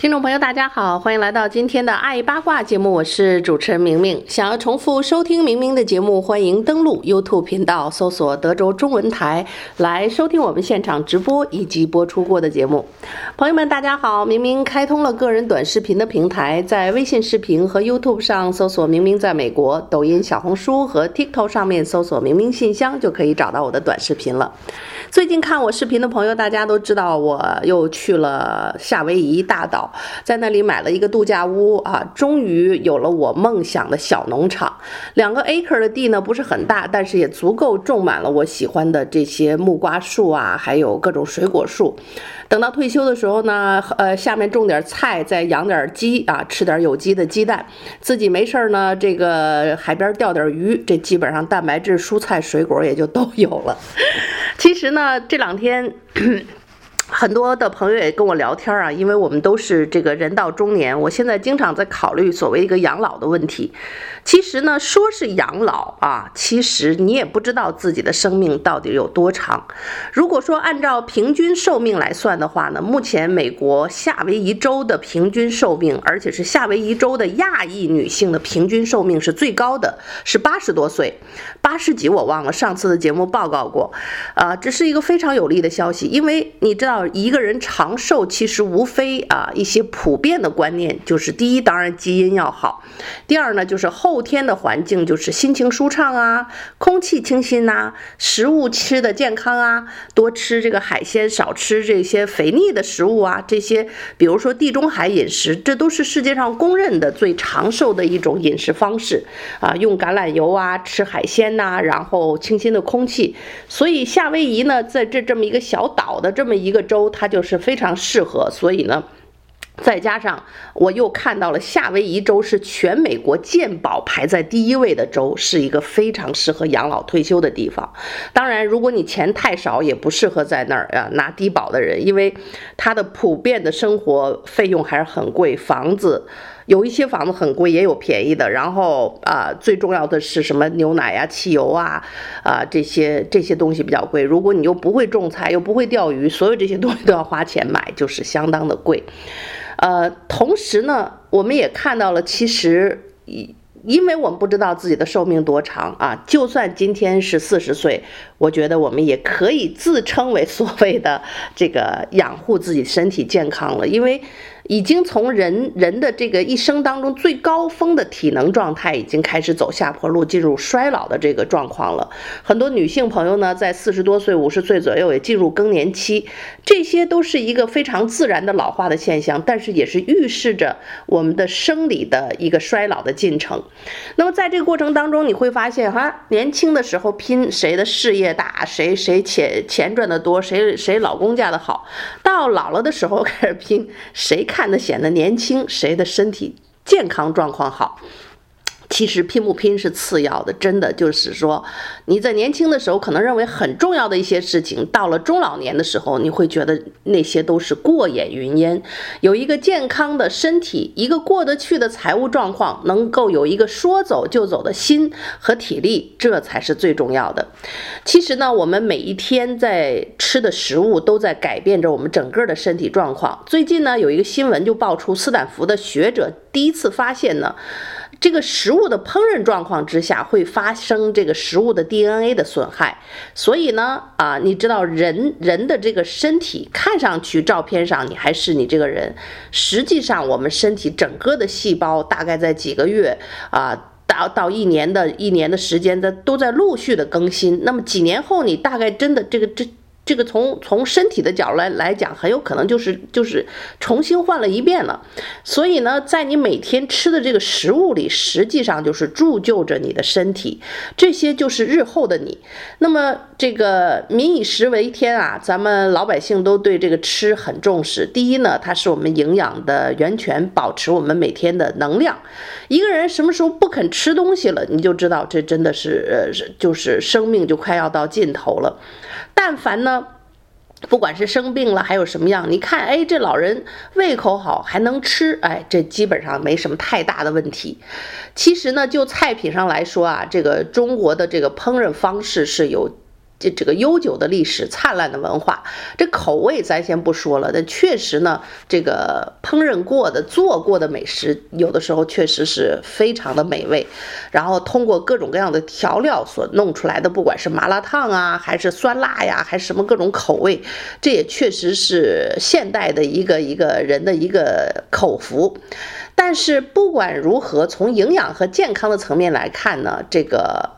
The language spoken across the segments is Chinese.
听众朋友，大家好，欢迎来到今天的爱八卦节目，我是主持人明明。想要重复收听明明的节目，欢迎登录 YouTube 频道，搜索德州中文台来收听我们现场直播以及播出过的节目。朋友们，大家好，明明开通了个人短视频的平台，在微信视频和 YouTube 上搜索“明明在美国”，抖音、小红书和 TikTok 上面搜索“明明信箱”就可以找到我的短视频了。最近看我视频的朋友，大家都知道我又去了夏威夷大岛。在那里买了一个度假屋啊，终于有了我梦想的小农场。两个 acre 的地呢，不是很大，但是也足够种满了我喜欢的这些木瓜树啊，还有各种水果树。等到退休的时候呢，呃，下面种点菜，再养点鸡啊，吃点有机的鸡蛋。自己没事儿呢，这个海边钓点鱼，这基本上蛋白质、蔬菜、水果也就都有了。其实呢，这两天。很多的朋友也跟我聊天啊，因为我们都是这个人到中年，我现在经常在考虑所谓一个养老的问题。其实呢，说是养老啊，其实你也不知道自己的生命到底有多长。如果说按照平均寿命来算的话呢，目前美国夏威夷州的平均寿命，而且是夏威夷州的亚裔女性的平均寿命是最高的，是八十多岁，八十几我忘了，上次的节目报告过。啊，这是一个非常有利的消息，因为你知道一个人长寿其实无非啊一些普遍的观念，就是第一，当然基因要好，第二呢就是后。天的环境就是心情舒畅啊，空气清新呐，食物吃的健康啊，多吃这个海鲜，少吃这些肥腻的食物啊，这些比如说地中海饮食，这都是世界上公认的最长寿的一种饮食方式啊，用橄榄油啊，吃海鲜呐，然后清新的空气，所以夏威夷呢，在这这么一个小岛的这么一个州，它就是非常适合，所以呢。再加上我又看到了夏威夷州是全美国健保排在第一位的州，是一个非常适合养老退休的地方。当然，如果你钱太少，也不适合在那儿啊拿低保的人，因为它的普遍的生活费用还是很贵。房子有一些房子很贵，也有便宜的。然后啊，最重要的是什么牛奶啊、汽油啊啊这些这些东西比较贵。如果你又不会种菜，又不会钓鱼，所有这些东西都要花钱买，就是相当的贵。呃，同时呢，我们也看到了，其实，因因为我们不知道自己的寿命多长啊，就算今天是四十岁，我觉得我们也可以自称为所谓的这个养护自己身体健康了，因为。已经从人人的这个一生当中最高峰的体能状态，已经开始走下坡路，进入衰老的这个状况了。很多女性朋友呢，在四十多岁、五十岁左右也进入更年期，这些都是一个非常自然的老化的现象，但是也是预示着我们的生理的一个衰老的进程。那么在这个过程当中，你会发现哈，年轻的时候拼谁的事业大，谁谁钱钱赚得多，谁谁老公嫁得好，到老了的时候开始拼谁看。看得显得年轻，谁的身体健康状况好？其实拼不拼是次要的，真的就是说，你在年轻的时候可能认为很重要的一些事情，到了中老年的时候，你会觉得那些都是过眼云烟。有一个健康的身体，一个过得去的财务状况，能够有一个说走就走的心和体力，这才是最重要的。其实呢，我们每一天在吃的食物都在改变着我们整个的身体状况。最近呢，有一个新闻就爆出，斯坦福的学者第一次发现呢。这个食物的烹饪状况之下会发生这个食物的 DNA 的损害，所以呢，啊，你知道人人的这个身体看上去照片上你还是你这个人，实际上我们身体整个的细胞大概在几个月啊到到一年的一年的时间的都在陆续的更新，那么几年后你大概真的这个这。这个从从身体的角度来来讲，很有可能就是就是重新换了一遍了。所以呢，在你每天吃的这个食物里，实际上就是铸就着你的身体，这些就是日后的你。那么这个民以食为天啊，咱们老百姓都对这个吃很重视。第一呢，它是我们营养的源泉，保持我们每天的能量。一个人什么时候不肯吃东西了，你就知道这真的是呃，就是生命就快要到尽头了。但凡呢，不管是生病了还有什么样，你看，哎，这老人胃口好还能吃，哎，这基本上没什么太大的问题。其实呢，就菜品上来说啊，这个中国的这个烹饪方式是有。这这个悠久的历史，灿烂的文化，这口味咱先不说了，但确实呢，这个烹饪过的、做过的美食，有的时候确实是非常的美味。然后通过各种各样的调料所弄出来的，不管是麻辣烫啊，还是酸辣呀，还是什么各种口味，这也确实是现代的一个一个人的一个口福。但是不管如何，从营养和健康的层面来看呢，这个。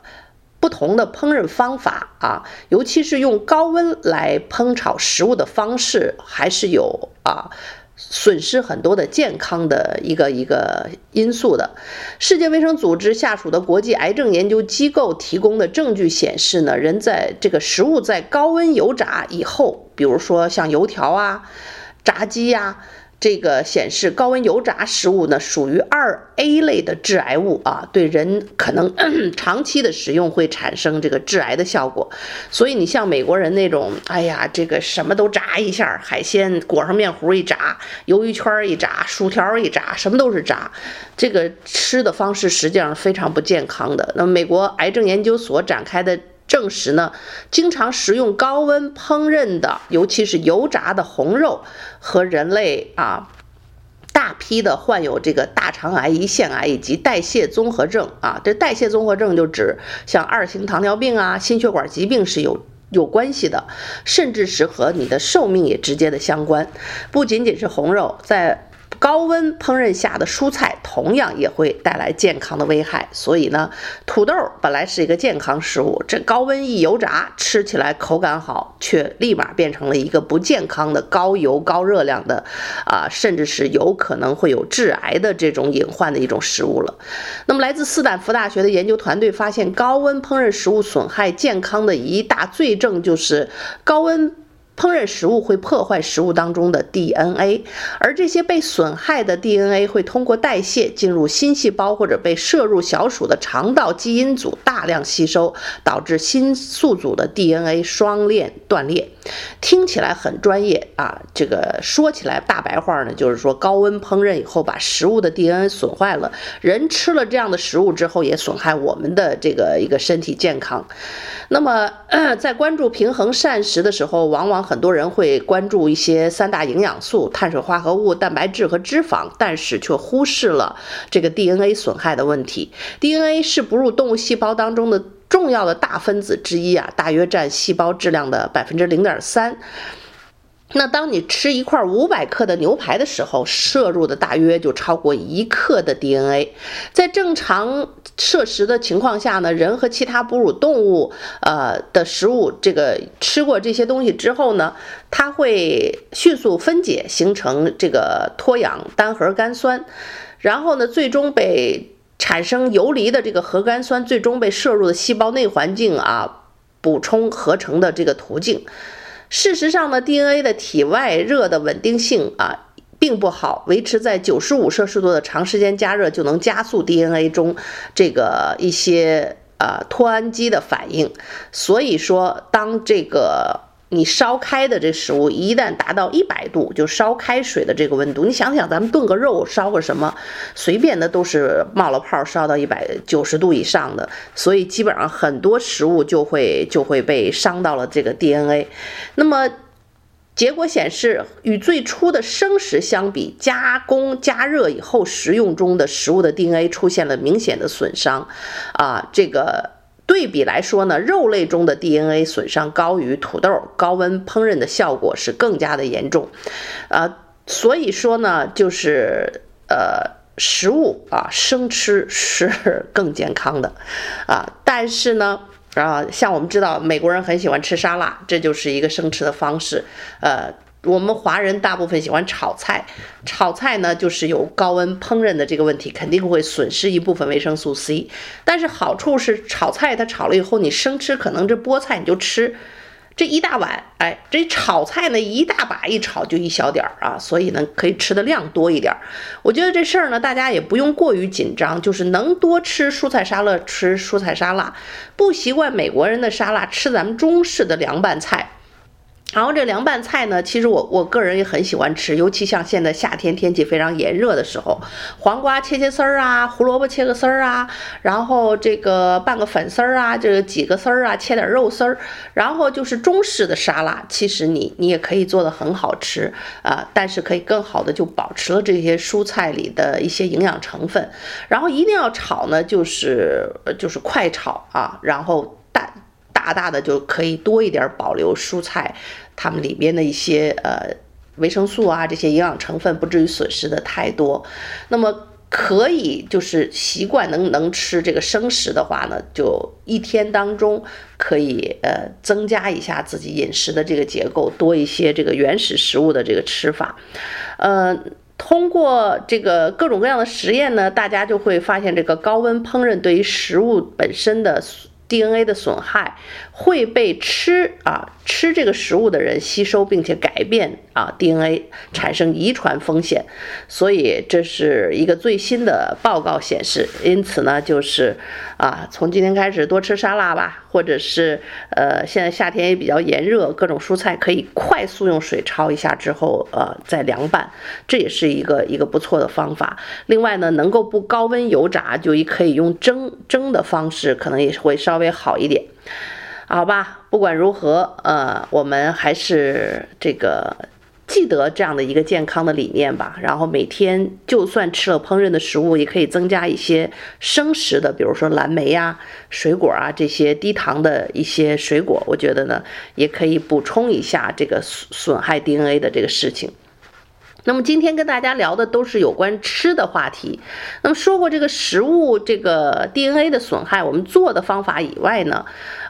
不同的烹饪方法啊，尤其是用高温来烹炒食物的方式，还是有啊损失很多的健康的一个一个因素的。世界卫生组织下属的国际癌症研究机构提供的证据显示呢，人在这个食物在高温油炸以后，比如说像油条啊、炸鸡呀。这个显示高温油炸食物呢，属于二 A 类的致癌物啊，对人可能 长期的使用会产生这个致癌的效果。所以你像美国人那种，哎呀，这个什么都炸一下，海鲜裹上面糊一炸，鱿鱼圈一炸，薯条一炸，什么都是炸，这个吃的方式实际上非常不健康的。那么美国癌症研究所展开的。证实呢，经常食用高温烹饪的，尤其是油炸的红肉，和人类啊，大批的患有这个大肠癌、胰腺癌以及代谢综合症啊，这代谢综合症就指像二型糖尿病啊、心血管疾病是有有关系的，甚至是和你的寿命也直接的相关。不仅仅是红肉，在高温烹饪下的蔬菜同样也会带来健康的危害，所以呢，土豆本来是一个健康食物，这高温一油炸，吃起来口感好，却立马变成了一个不健康的高油高热量的，啊，甚至是有可能会有致癌的这种隐患的一种食物了。那么，来自斯坦福大学的研究团队发现，高温烹饪食物损害健康的一大罪证就是高温。烹饪食物会破坏食物当中的 DNA，而这些被损害的 DNA 会通过代谢进入新细胞，或者被摄入小鼠的肠道基因组大量吸收，导致新宿主的 DNA 双链断裂。听起来很专业啊，这个说起来大白话呢，就是说高温烹饪以后把食物的 DNA 损坏了，人吃了这样的食物之后也损害我们的这个一个身体健康。那么，在关注平衡膳食的时候，往往很多人会关注一些三大营养素、碳水化合物、蛋白质和脂肪，但是却忽视了这个 DNA 损害的问题。DNA 是哺乳动物细胞当中的重要的大分子之一啊，大约占细胞质量的百分之零点三。那当你吃一块五百克的牛排的时候，摄入的大约就超过一克的 DNA。在正常摄食的情况下呢，人和其他哺乳动物，呃的食物，这个吃过这些东西之后呢，它会迅速分解，形成这个脱氧单核苷酸，然后呢，最终被产生游离的这个核苷酸，最终被摄入的细胞内环境啊，补充合成的这个途径。事实上呢，DNA 的体外热的稳定性啊并不好，维持在九十五摄氏度的长时间加热就能加速 DNA 中这个一些呃脱氨基的反应。所以说，当这个。你烧开的这食物一旦达到一百度，就烧开水的这个温度，你想想，咱们炖个肉，烧个什么，随便的都是冒了泡，烧到一百九十度以上的，所以基本上很多食物就会就会被伤到了这个 DNA。那么结果显示，与最初的生食相比，加工加热以后食用中的食物的 DNA 出现了明显的损伤，啊，这个。对比来说呢，肉类中的 DNA 损伤高于土豆，高温烹饪的效果是更加的严重，呃，所以说呢，就是呃，食物啊，生吃是更健康的，啊，但是呢，啊，像我们知道美国人很喜欢吃沙拉，这就是一个生吃的方式。呃，我们华人大部分喜欢炒菜，炒菜呢就是有高温烹饪的这个问题，肯定会损失一部分维生素 C。但是好处是炒菜它炒了以后，你生吃可能这菠菜你就吃。这一大碗，哎，这炒菜呢一大把，一炒就一小点儿啊，所以呢可以吃的量多一点儿。我觉得这事儿呢，大家也不用过于紧张，就是能多吃蔬菜沙拉，吃蔬菜沙拉，不习惯美国人的沙拉，吃咱们中式的凉拌菜。然后这凉拌菜呢，其实我我个人也很喜欢吃，尤其像现在夏天天气非常炎热的时候，黄瓜切切丝儿啊，胡萝卜切个丝儿啊，然后这个拌个粉丝儿啊，这个几个丝儿啊，切点肉丝儿，然后就是中式的沙拉，其实你你也可以做得很好吃啊，但是可以更好的就保持了这些蔬菜里的一些营养成分，然后一定要炒呢，就是就是快炒啊，然后。大大的就可以多一点保留蔬菜，它们里边的一些呃维生素啊，这些营养成分不至于损失的太多。那么可以就是习惯能能吃这个生食的话呢，就一天当中可以呃增加一下自己饮食的这个结构，多一些这个原始食物的这个吃法。呃，通过这个各种各样的实验呢，大家就会发现这个高温烹饪对于食物本身的。DNA 的损害会被吃啊吃这个食物的人吸收，并且改变啊 DNA，产生遗传风险。所以这是一个最新的报告显示。因此呢，就是啊，从今天开始多吃沙拉吧，或者是呃，现在夏天也比较炎热，各种蔬菜可以快速用水焯一下之后，呃，再凉拌，这也是一个一个不错的方法。另外呢，能够不高温油炸，就也可以用蒸蒸的方式，可能也会稍微好一点。好吧，不管如何，呃，我们还是这个记得这样的一个健康的理念吧。然后每天就算吃了烹饪的食物，也可以增加一些生食的，比如说蓝莓呀、水果啊这些低糖的一些水果。我觉得呢，也可以补充一下这个损损害 DNA 的这个事情。那么今天跟大家聊的都是有关吃的话题。那么说过这个食物这个 DNA 的损害，我们做的方法以外呢，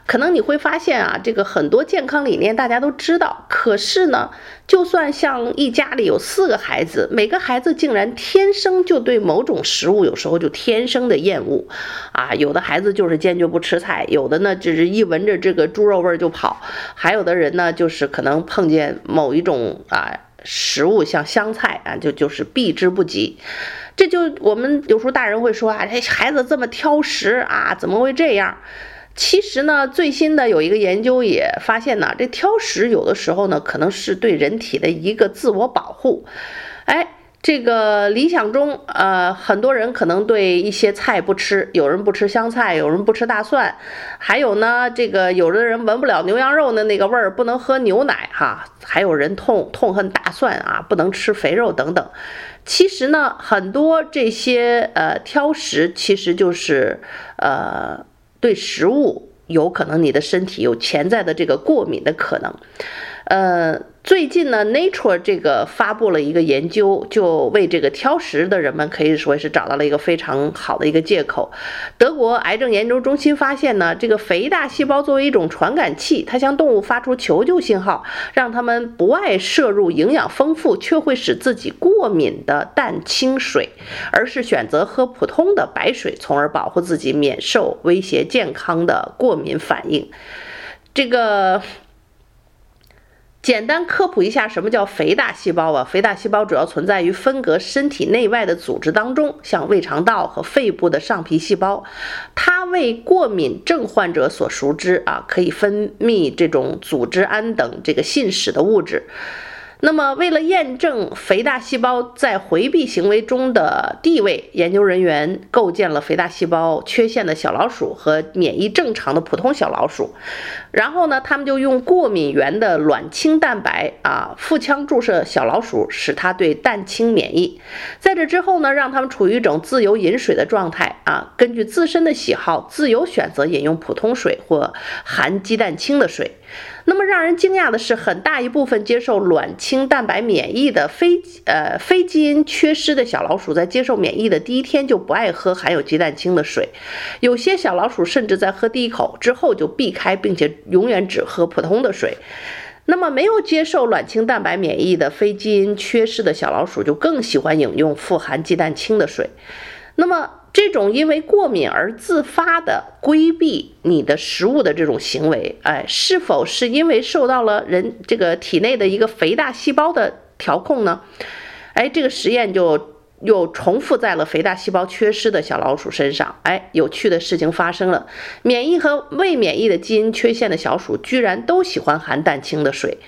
可能你会发现啊，这个很多健康理念大家都知道，可是呢，就算像一家里有四个孩子，每个孩子竟然天生就对某种食物有时候就天生的厌恶，啊，有的孩子就是坚决不吃菜，有的呢只是一闻着这个猪肉味儿就跑，还有的人呢就是可能碰见某一种啊食物，像香菜啊，就就是避之不及。这就我们有时候大人会说啊，这孩子这么挑食啊，怎么会这样？其实呢，最新的有一个研究也发现呢，这挑食有的时候呢，可能是对人体的一个自我保护。哎，这个理想中，呃，很多人可能对一些菜不吃，有人不吃香菜，有人不吃大蒜，还有呢，这个有的人闻不了牛羊肉的那个味儿，不能喝牛奶哈，还有人痛痛恨大蒜啊，不能吃肥肉等等。其实呢，很多这些呃挑食，其实就是呃。对食物有可能你的身体有潜在的这个过敏的可能，呃。最近呢，Nature 这个发布了一个研究，就为这个挑食的人们可以说是找到了一个非常好的一个借口。德国癌症研究中心发现呢，这个肥大细胞作为一种传感器，它向动物发出求救信号，让它们不爱摄入营养丰富却会使自己过敏的蛋清水，而是选择喝普通的白水，从而保护自己免受威胁健康的过敏反应。这个。简单科普一下，什么叫肥大细胞啊？肥大细胞主要存在于分隔身体内外的组织当中，像胃肠道和肺部的上皮细胞，它为过敏症患者所熟知啊，可以分泌这种组织胺等这个信使的物质。那么，为了验证肥大细胞在回避行为中的地位，研究人员构建了肥大细胞缺陷的小老鼠和免疫正常的普通小老鼠。然后呢，他们就用过敏原的卵清蛋白啊，腹腔注射小老鼠，使它对蛋清免疫。在这之后呢，让他们处于一种自由饮水的状态啊，根据自身的喜好，自由选择饮用普通水或含鸡蛋清的水。那么让人惊讶的是，很大一部分接受卵清清蛋白免疫的非呃非基因缺失的小老鼠，在接受免疫的第一天就不爱喝含有鸡蛋清的水，有些小老鼠甚至在喝第一口之后就避开，并且永远只喝普通的水。那么没有接受卵清蛋白免疫的非基因缺失的小老鼠，就更喜欢饮用富含鸡蛋清的水。那么这种因为过敏而自发的规避你的食物的这种行为，哎，是否是因为受到了人这个体内的一个肥大细胞的调控呢？哎，这个实验就。又重复在了肥大细胞缺失的小老鼠身上，哎，有趣的事情发生了，免疫和未免疫的基因缺陷的小鼠居然都喜欢含蛋清的水。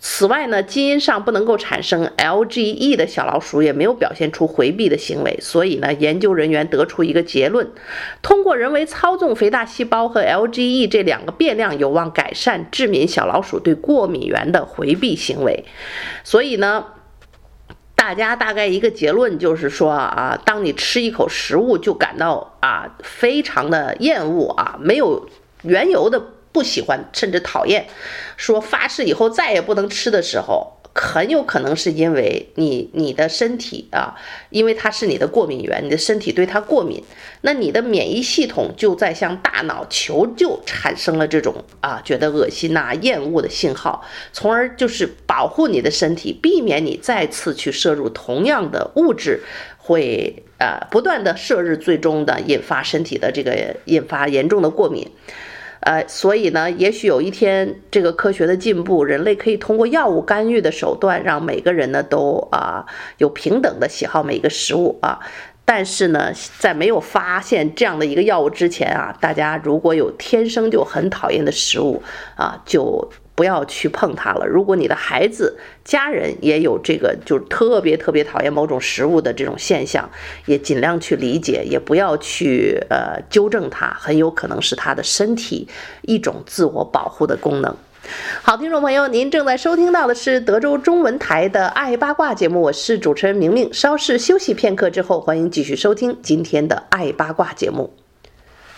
此外呢，基因上不能够产生 LGE 的小老鼠也没有表现出回避的行为。所以呢，研究人员得出一个结论：通过人为操纵肥大细胞和 LGE 这两个变量，有望改善致敏小老鼠对过敏原的回避行为。所以呢。大家大概一个结论就是说啊，当你吃一口食物就感到啊非常的厌恶啊，没有缘由的不喜欢甚至讨厌，说发誓以后再也不能吃的时候。很有可能是因为你你的身体啊，因为它是你的过敏源，你的身体对它过敏，那你的免疫系统就在向大脑求救，产生了这种啊觉得恶心呐、厌恶的信号，从而就是保护你的身体，避免你再次去摄入同样的物质，会呃不断的摄入，最终的引发身体的这个引发严重的过敏。呃，所以呢，也许有一天，这个科学的进步，人类可以通过药物干预的手段，让每个人呢都啊有平等的喜好每一个食物啊。但是呢，在没有发现这样的一个药物之前啊，大家如果有天生就很讨厌的食物啊，就。不要去碰它了。如果你的孩子、家人也有这个，就是特别特别讨厌某种食物的这种现象，也尽量去理解，也不要去呃纠正它，很有可能是他的身体一种自我保护的功能。好，听众朋友，您正在收听到的是德州中文台的《爱八卦》节目，我是主持人明明。稍事休息片刻之后，欢迎继续收听今天的《爱八卦》节目。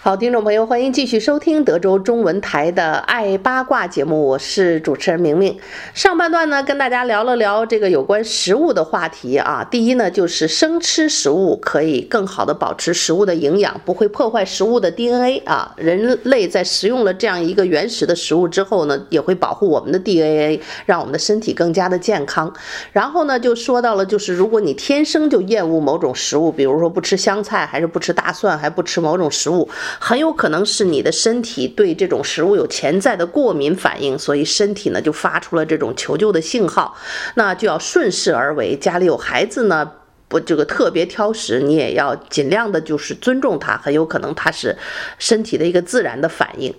好，听众朋友，欢迎继续收听德州中文台的《爱八卦》节目，我是主持人明明。上半段呢，跟大家聊了聊这个有关食物的话题啊。第一呢，就是生吃食物可以更好的保持食物的营养，不会破坏食物的 DNA 啊。人类在食用了这样一个原始的食物之后呢，也会保护我们的 DNA，让我们的身体更加的健康。然后呢，就说到了，就是如果你天生就厌恶某种食物，比如说不吃香菜，还是不吃大蒜，还不吃某种食物。很有可能是你的身体对这种食物有潜在的过敏反应，所以身体呢就发出了这种求救的信号，那就要顺势而为。家里有孩子呢，不这个特别挑食，你也要尽量的就是尊重他，很有可能他是身体的一个自然的反应。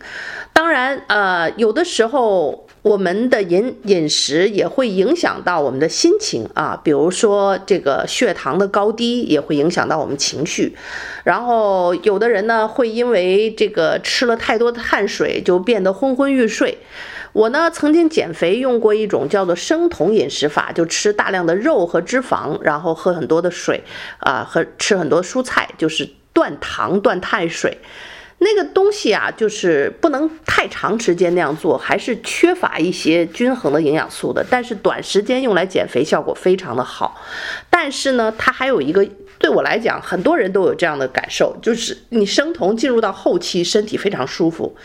当然，呃，有的时候。我们的饮饮食也会影响到我们的心情啊，比如说这个血糖的高低也会影响到我们情绪。然后有的人呢会因为这个吃了太多的碳水就变得昏昏欲睡。我呢曾经减肥用过一种叫做生酮饮食法，就吃大量的肉和脂肪，然后喝很多的水啊，和吃很多蔬菜，就是断糖断碳水。那个东西啊，就是不能太长时间那样做，还是缺乏一些均衡的营养素的。但是短时间用来减肥效果非常的好。但是呢，它还有一个，对我来讲，很多人都有这样的感受，就是你生酮进入到后期，身体非常舒服。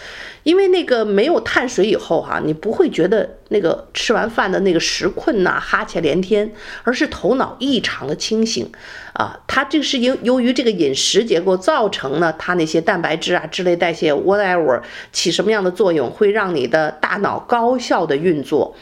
因为那个没有碳水以后哈、你不会觉得那个吃完饭的那个食困呐、哈欠连天，而是头脑异常的清醒啊。它这是由由于这个饮食结构造成呢，它那些蛋白质啊、脂类代谢 whatever 起什么样的作用，会让你的大脑高效的运作。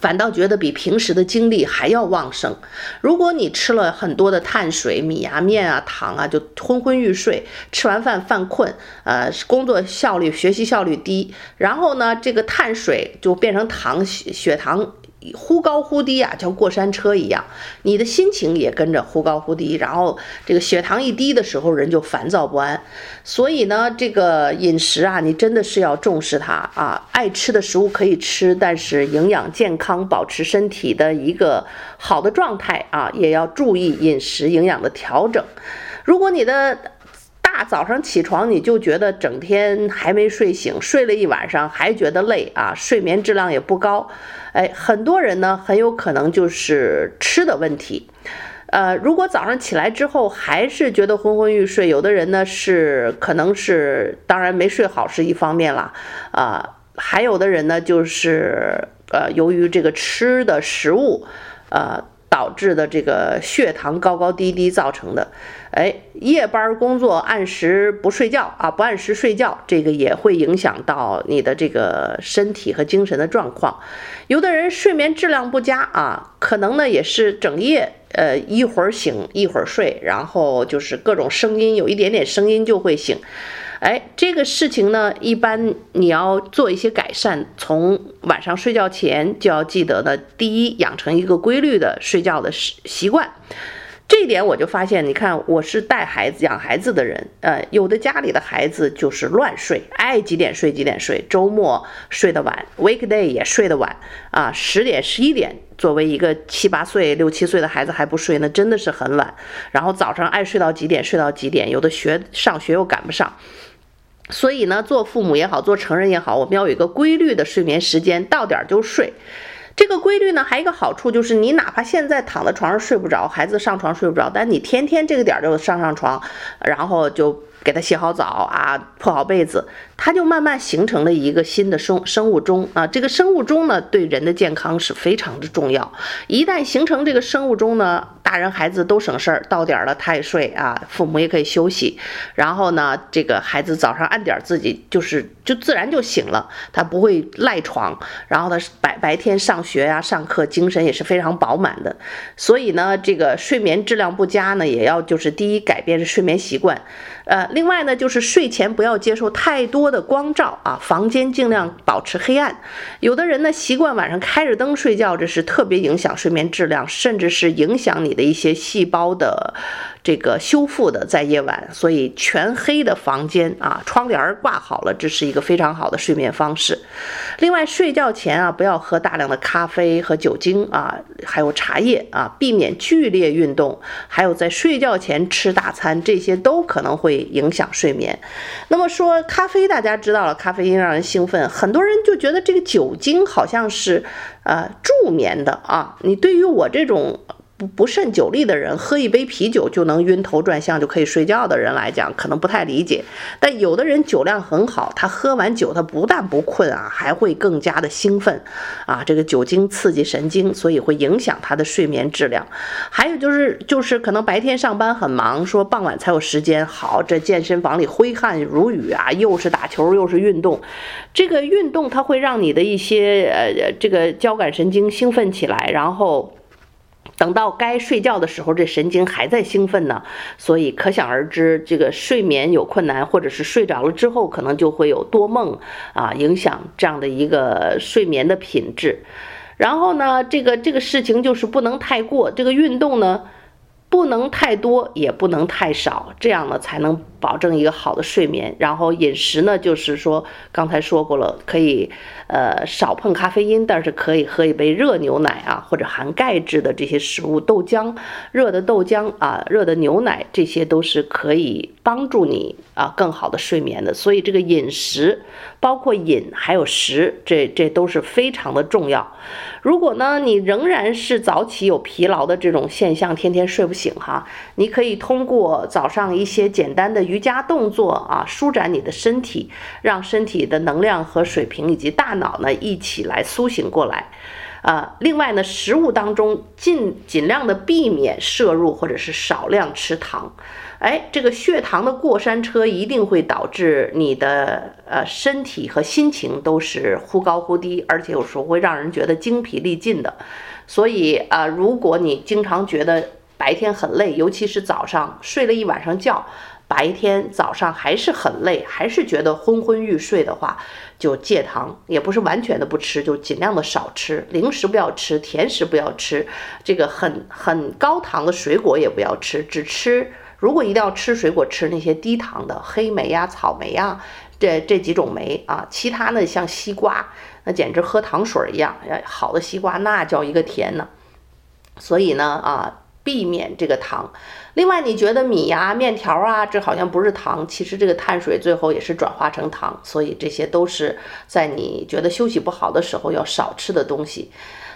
反倒觉得比平时的精力还要旺盛。如果你吃了很多的碳水、米啊、面啊、糖啊，就昏昏欲睡，吃完饭犯困，呃，工作效率、学习效率低。然后呢，这个碳水就变成糖，血糖。忽高忽低啊，像过山车一样，你的心情也跟着忽高忽低。然后这个血糖一低的时候，人就烦躁不安。所以呢，这个饮食啊，你真的是要重视它啊。爱吃的食物可以吃，但是营养健康，保持身体的一个好的状态啊，也要注意饮食营养的调整。如果你的。大早上起床你就觉得整天还没睡醒，睡了一晚上还觉得累啊，睡眠质量也不高。哎，很多人呢很有可能就是吃的问题。呃，如果早上起来之后还是觉得昏昏欲睡，有的人呢是可能是当然没睡好是一方面了啊，还有的人呢就是呃由于这个吃的食物，呃。导致的这个血糖高高低低造成的，哎，夜班工作按时不睡觉啊，不按时睡觉，这个也会影响到你的这个身体和精神的状况。有的人睡眠质量不佳啊，可能呢也是整夜呃一会儿醒一会儿睡，然后就是各种声音，有一点点声音就会醒。哎，这个事情呢，一般你要做一些改善，从晚上睡觉前就要记得呢，第一，养成一个规律的睡觉的习习惯。这一点我就发现，你看，我是带孩子、养孩子的人，呃，有的家里的孩子就是乱睡，爱几点睡几点睡，周末睡得晚，weekday 也睡得晚，啊，十点、十一点，作为一个七八岁、六七岁的孩子还不睡，那真的是很晚。然后早上爱睡到几点睡到几点，有的学上学又赶不上。所以呢，做父母也好，做成人也好，我们要有一个规律的睡眠时间，到点儿就睡。这个规律呢，还有一个好处就是，你哪怕现在躺在床上睡不着，孩子上床睡不着，但你天天这个点儿就上上床，然后就。给他洗好澡啊，铺好被子，他就慢慢形成了一个新的生生物钟啊。这个生物钟呢，对人的健康是非常的重要。一旦形成这个生物钟呢，大人孩子都省事儿，到点了他也睡啊，父母也可以休息。然后呢，这个孩子早上按点自己就是就自然就醒了，他不会赖床。然后他白白天上学呀、上课，精神也是非常饱满的。所以呢，这个睡眠质量不佳呢，也要就是第一改变睡眠习惯，呃。另外呢，就是睡前不要接受太多的光照啊，房间尽量保持黑暗。有的人呢，习惯晚上开着灯睡觉，这是特别影响睡眠质量，甚至是影响你的一些细胞的。这个修复的在夜晚，所以全黑的房间啊，窗帘挂好了，这是一个非常好的睡眠方式。另外，睡觉前啊，不要喝大量的咖啡和酒精啊，还有茶叶啊，避免剧烈运动，还有在睡觉前吃大餐，这些都可能会影响睡眠。那么说咖啡，大家知道了，咖啡因让人兴奋，很多人就觉得这个酒精好像是呃助眠的啊。你对于我这种。不不胜酒力的人，喝一杯啤酒就能晕头转向就可以睡觉的人来讲，可能不太理解。但有的人酒量很好，他喝完酒，他不但不困啊，还会更加的兴奋啊。这个酒精刺激神经，所以会影响他的睡眠质量。还有就是，就是可能白天上班很忙，说傍晚才有时间。好，这健身房里挥汗如雨啊，又是打球又是运动。这个运动它会让你的一些呃这个交感神经兴奋起来，然后。等到该睡觉的时候，这神经还在兴奋呢，所以可想而知，这个睡眠有困难，或者是睡着了之后，可能就会有多梦啊，影响这样的一个睡眠的品质。然后呢，这个这个事情就是不能太过，这个运动呢。不能太多，也不能太少，这样呢才能保证一个好的睡眠。然后饮食呢，就是说刚才说过了，可以呃少碰咖啡因，但是可以喝一杯热牛奶啊，或者含钙质的这些食物，豆浆、热的豆浆啊、热的牛奶，这些都是可以帮助你啊更好的睡眠的。所以这个饮食，包括饮还有食，这这都是非常的重要。如果呢，你仍然是早起有疲劳的这种现象，天天睡不醒哈，你可以通过早上一些简单的瑜伽动作啊，舒展你的身体，让身体的能量和水平以及大脑呢一起来苏醒过来。啊，另外呢，食物当中尽尽量的避免摄入或者是少量吃糖。哎，这个血糖的过山车一定会导致你的呃身体和心情都是忽高忽低，而且有时候会让人觉得精疲力尽的。所以啊，如果你经常觉得白天很累，尤其是早上睡了一晚上觉，白天早上还是很累，还是觉得昏昏欲睡的话，就戒糖，也不是完全的不吃，就尽量的少吃，零食不要吃，甜食不要吃，这个很很高糖的水果也不要吃，只吃。如果一定要吃水果，吃那些低糖的黑莓呀、草莓呀，这这几种莓啊。其他呢，像西瓜，那简直喝糖水一样。要好的西瓜那叫一个甜呢。所以呢，啊。避免这个糖。另外，你觉得米呀、面条啊，这好像不是糖，其实这个碳水最后也是转化成糖，所以这些都是在你觉得休息不好的时候要少吃的东西。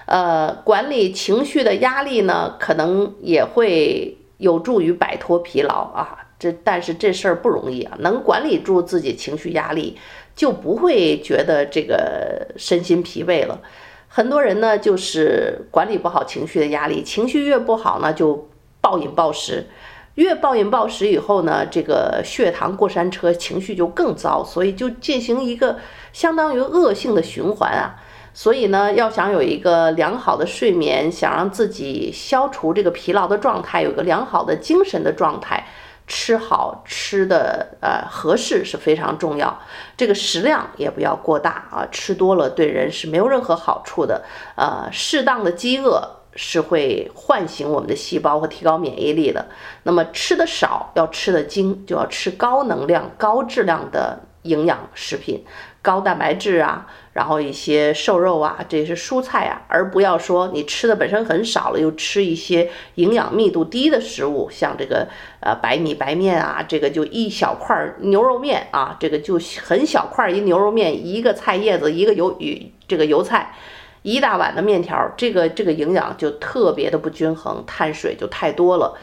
呃，管理情绪的压力呢，可能也会有助于摆脱疲劳啊。这但是这事儿不容易啊，能管理住自己情绪压力，就不会觉得这个身心疲惫了。很多人呢，就是管理不好情绪的压力，情绪越不好呢，就。暴饮暴食，越暴饮暴食以后呢，这个血糖过山车，情绪就更糟，所以就进行一个相当于恶性的循环啊。所以呢，要想有一个良好的睡眠，想让自己消除这个疲劳的状态，有个良好的精神的状态，吃好吃的呃合适是非常重要。这个食量也不要过大啊，吃多了对人是没有任何好处的。呃，适当的饥饿。是会唤醒我们的细胞和提高免疫力的。那么吃的少，要吃的精，就要吃高能量、高质量的营养食品，高蛋白质啊，然后一些瘦肉啊，这些蔬菜啊，而不要说你吃的本身很少了，又吃一些营养密度低的食物，像这个呃白米白面啊，这个就一小块牛肉面啊，这个就很小块一牛肉面，一个菜叶子，一个油与这个油菜。一大碗的面条，这个这个营养就特别的不均衡，碳水就太多了，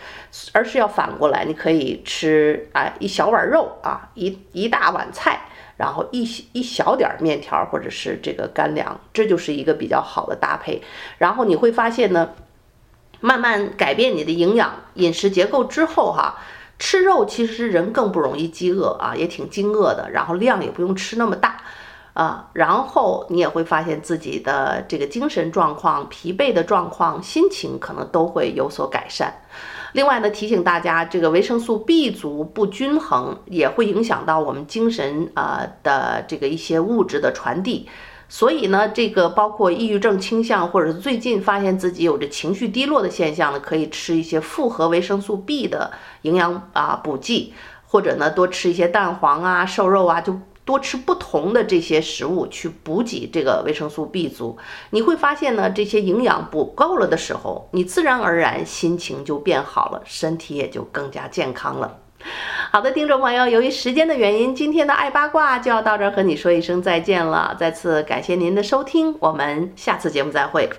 而是要反过来，你可以吃啊一小碗肉啊，一一大碗菜，然后一一小点面条或者是这个干粮，这就是一个比较好的搭配。然后你会发现呢，慢慢改变你的营养饮食结构之后哈，吃肉其实人更不容易饥饿啊，也挺惊饿的，然后量也不用吃那么大。啊，然后你也会发现自己的这个精神状况、疲惫的状况、心情可能都会有所改善。另外呢，提醒大家，这个维生素 B 族不均衡也会影响到我们精神啊的这个一些物质的传递。所以呢，这个包括抑郁症倾向，或者是最近发现自己有着情绪低落的现象呢，可以吃一些复合维生素 B 的营养啊补剂，或者呢多吃一些蛋黄啊、瘦肉啊，就。多吃不同的这些食物去补给这个维生素 B 族，你会发现呢，这些营养补够了的时候，你自然而然心情就变好了，身体也就更加健康了。好的，听众朋友，由于时间的原因，今天的爱八卦就要到这儿和你说一声再见了。再次感谢您的收听，我们下次节目再会。